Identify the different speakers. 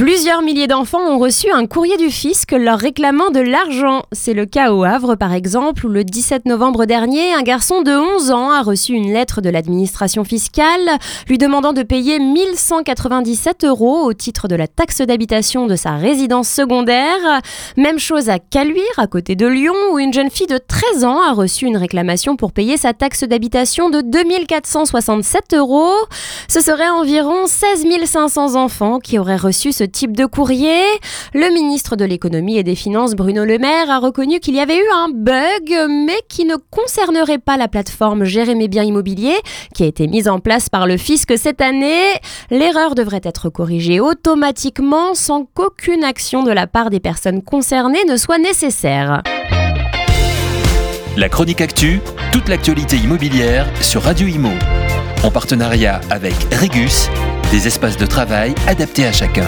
Speaker 1: Plusieurs milliers d'enfants ont reçu un courrier du fisc leur réclamant de l'argent. C'est le cas au Havre par exemple, où le 17 novembre dernier, un garçon de 11 ans a reçu une lettre de l'administration fiscale lui demandant de payer 1197 euros au titre de la taxe d'habitation de sa résidence secondaire. Même chose à Caluire, à côté de Lyon, où une jeune fille de 13 ans a reçu une réclamation pour payer sa taxe d'habitation de 2467 euros. Ce serait environ 16 500 enfants qui auraient reçu ce type de courrier. Le ministre de l'économie et des finances, Bruno Le Maire, a reconnu qu'il y avait eu un bug, mais qui ne concernerait pas la plateforme Gérer mes biens immobiliers, qui a été mise en place par le fisc cette année. L'erreur devrait être corrigée automatiquement sans qu'aucune action de la part des personnes concernées ne soit nécessaire.
Speaker 2: La chronique actu, toute l'actualité immobilière sur Radio Imo. En partenariat avec Regus, des espaces de travail adaptés à chacun.